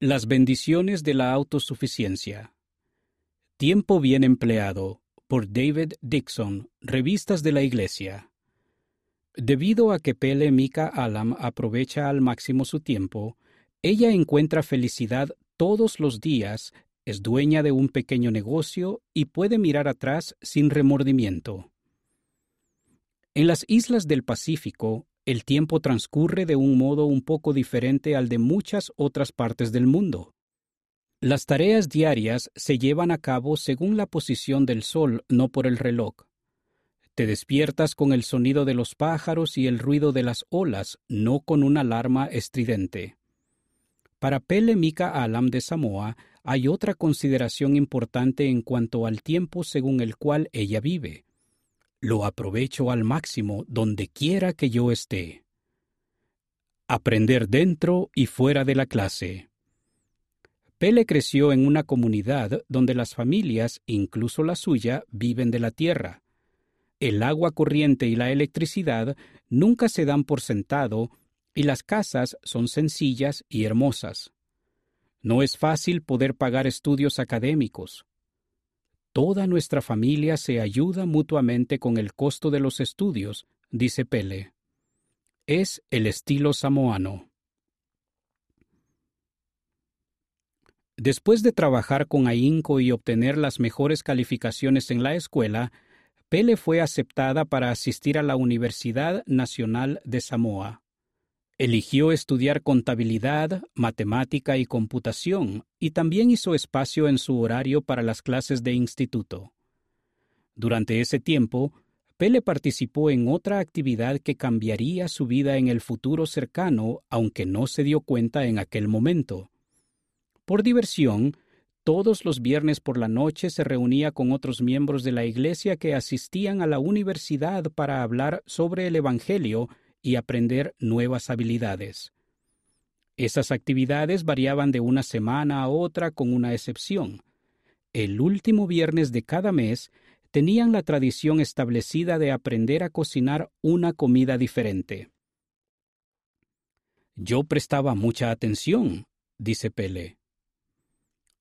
Las bendiciones de la autosuficiencia. Tiempo bien empleado por David Dixon, Revistas de la Iglesia. Debido a que Pele Mika Alam aprovecha al máximo su tiempo, ella encuentra felicidad todos los días, es dueña de un pequeño negocio y puede mirar atrás sin remordimiento. En las islas del Pacífico, el tiempo transcurre de un modo un poco diferente al de muchas otras partes del mundo. Las tareas diarias se llevan a cabo según la posición del sol, no por el reloj. Te despiertas con el sonido de los pájaros y el ruido de las olas, no con una alarma estridente. Para Pele Mika Alam de Samoa hay otra consideración importante en cuanto al tiempo según el cual ella vive lo aprovecho al máximo donde quiera que yo esté. Aprender dentro y fuera de la clase. Pele creció en una comunidad donde las familias, incluso la suya, viven de la tierra. El agua corriente y la electricidad nunca se dan por sentado y las casas son sencillas y hermosas. No es fácil poder pagar estudios académicos. Toda nuestra familia se ayuda mutuamente con el costo de los estudios, dice Pele. Es el estilo samoano. Después de trabajar con ahínco y obtener las mejores calificaciones en la escuela, Pele fue aceptada para asistir a la Universidad Nacional de Samoa. Eligió estudiar contabilidad, matemática y computación, y también hizo espacio en su horario para las clases de instituto. Durante ese tiempo, Pele participó en otra actividad que cambiaría su vida en el futuro cercano, aunque no se dio cuenta en aquel momento. Por diversión, todos los viernes por la noche se reunía con otros miembros de la iglesia que asistían a la universidad para hablar sobre el Evangelio y aprender nuevas habilidades. Esas actividades variaban de una semana a otra con una excepción. El último viernes de cada mes tenían la tradición establecida de aprender a cocinar una comida diferente. Yo prestaba mucha atención, dice Pele.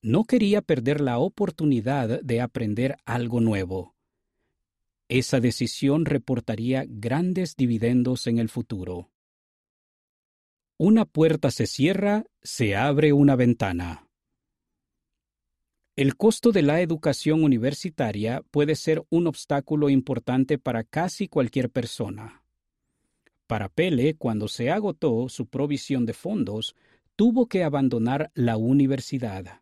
No quería perder la oportunidad de aprender algo nuevo. Esa decisión reportaría grandes dividendos en el futuro. Una puerta se cierra, se abre una ventana. El costo de la educación universitaria puede ser un obstáculo importante para casi cualquier persona. Para Pele, cuando se agotó su provisión de fondos, tuvo que abandonar la universidad.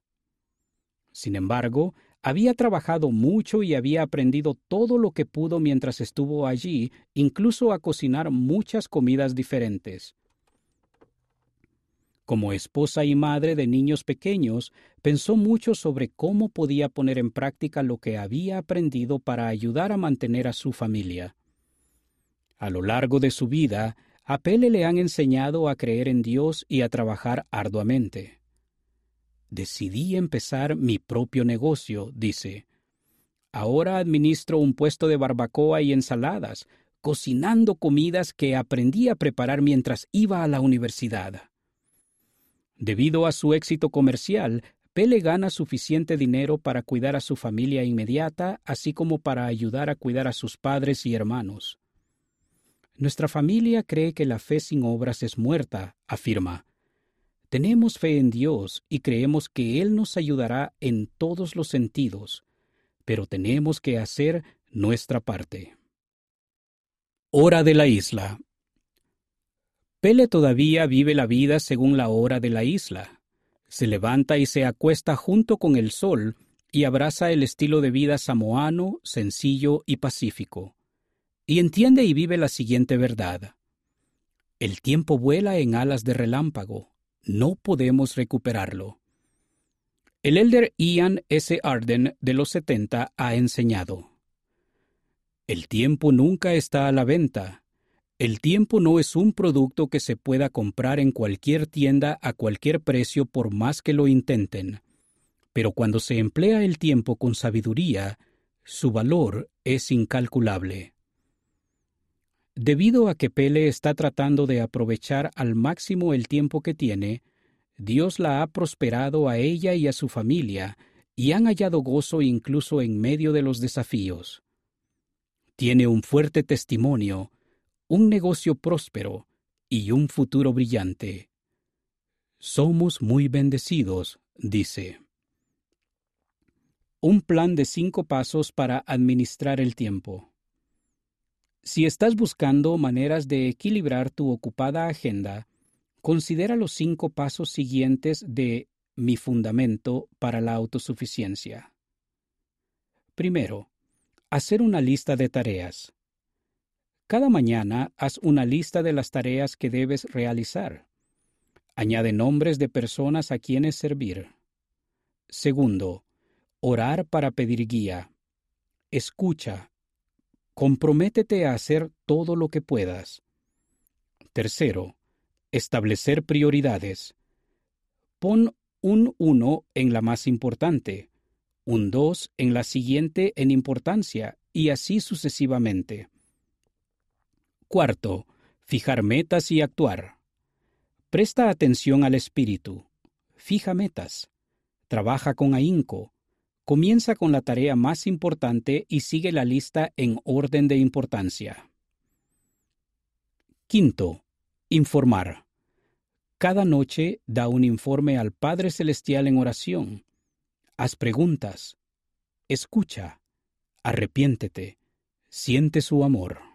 Sin embargo, había trabajado mucho y había aprendido todo lo que pudo mientras estuvo allí, incluso a cocinar muchas comidas diferentes. Como esposa y madre de niños pequeños, pensó mucho sobre cómo podía poner en práctica lo que había aprendido para ayudar a mantener a su familia. A lo largo de su vida, a Pele le han enseñado a creer en Dios y a trabajar arduamente. Decidí empezar mi propio negocio, dice. Ahora administro un puesto de barbacoa y ensaladas, cocinando comidas que aprendí a preparar mientras iba a la universidad. Debido a su éxito comercial, Pele gana suficiente dinero para cuidar a su familia inmediata, así como para ayudar a cuidar a sus padres y hermanos. Nuestra familia cree que la fe sin obras es muerta, afirma. Tenemos fe en Dios y creemos que Él nos ayudará en todos los sentidos, pero tenemos que hacer nuestra parte. Hora de la isla. Pele todavía vive la vida según la hora de la isla. Se levanta y se acuesta junto con el sol y abraza el estilo de vida samoano, sencillo y pacífico. Y entiende y vive la siguiente verdad. El tiempo vuela en alas de relámpago, no podemos recuperarlo. El elder Ian S. Arden de los 70 ha enseñado. El tiempo nunca está a la venta. El tiempo no es un producto que se pueda comprar en cualquier tienda a cualquier precio por más que lo intenten. Pero cuando se emplea el tiempo con sabiduría, su valor es incalculable. Debido a que Pele está tratando de aprovechar al máximo el tiempo que tiene, Dios la ha prosperado a ella y a su familia, y han hallado gozo incluso en medio de los desafíos. Tiene un fuerte testimonio, un negocio próspero y un futuro brillante. Somos muy bendecidos, dice. Un plan de cinco pasos para administrar el tiempo. Si estás buscando maneras de equilibrar tu ocupada agenda, considera los cinco pasos siguientes de mi fundamento para la autosuficiencia. Primero, hacer una lista de tareas. Cada mañana haz una lista de las tareas que debes realizar. Añade nombres de personas a quienes servir. Segundo, orar para pedir guía. Escucha. Comprométete a hacer todo lo que puedas. Tercero, establecer prioridades. Pon un 1 en la más importante, un 2 en la siguiente en importancia y así sucesivamente. Cuarto, fijar metas y actuar. Presta atención al espíritu. Fija metas. Trabaja con ahínco. Comienza con la tarea más importante y sigue la lista en orden de importancia. Quinto, informar. Cada noche da un informe al Padre Celestial en oración. Haz preguntas. Escucha. Arrepiéntete. Siente su amor.